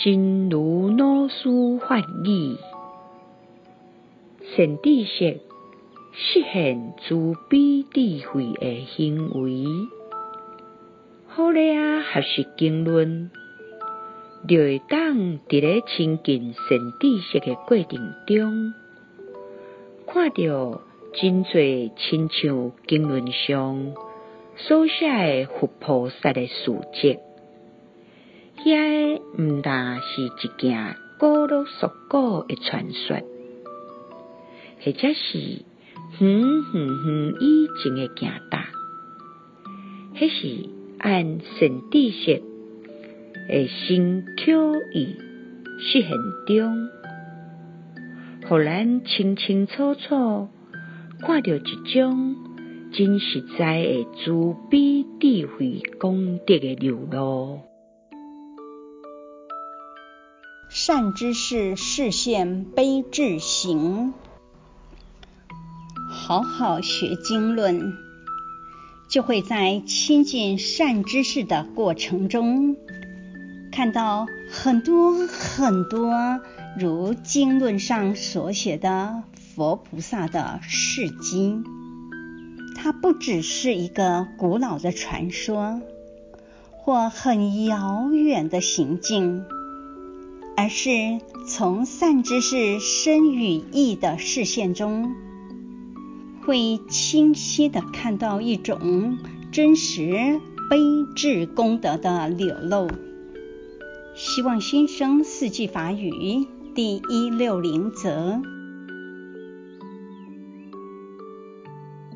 真如老师法语，善知识实现慈悲智慧的行为。好礼啊，学习经论，就会当伫咧亲近善知识的过程中，看到真侪亲像经论上所写的佛菩萨的事迹。遐个毋但是一件古老俗古的传说，或者是远远远以前的行答，迄是按神知识的身口意实现中，互咱清清楚楚看到一种真实在的慈悲智慧功德的流露。善知识示现悲智行，好好学经论，就会在亲近善知识的过程中，看到很多很多如经论上所写的佛菩萨的事迹。它不只是一个古老的传说，或很遥远的行径。而是从善知识身与意的视线中，会清晰的看到一种真实悲智功德的流露。希望新生四季法语第一六零则。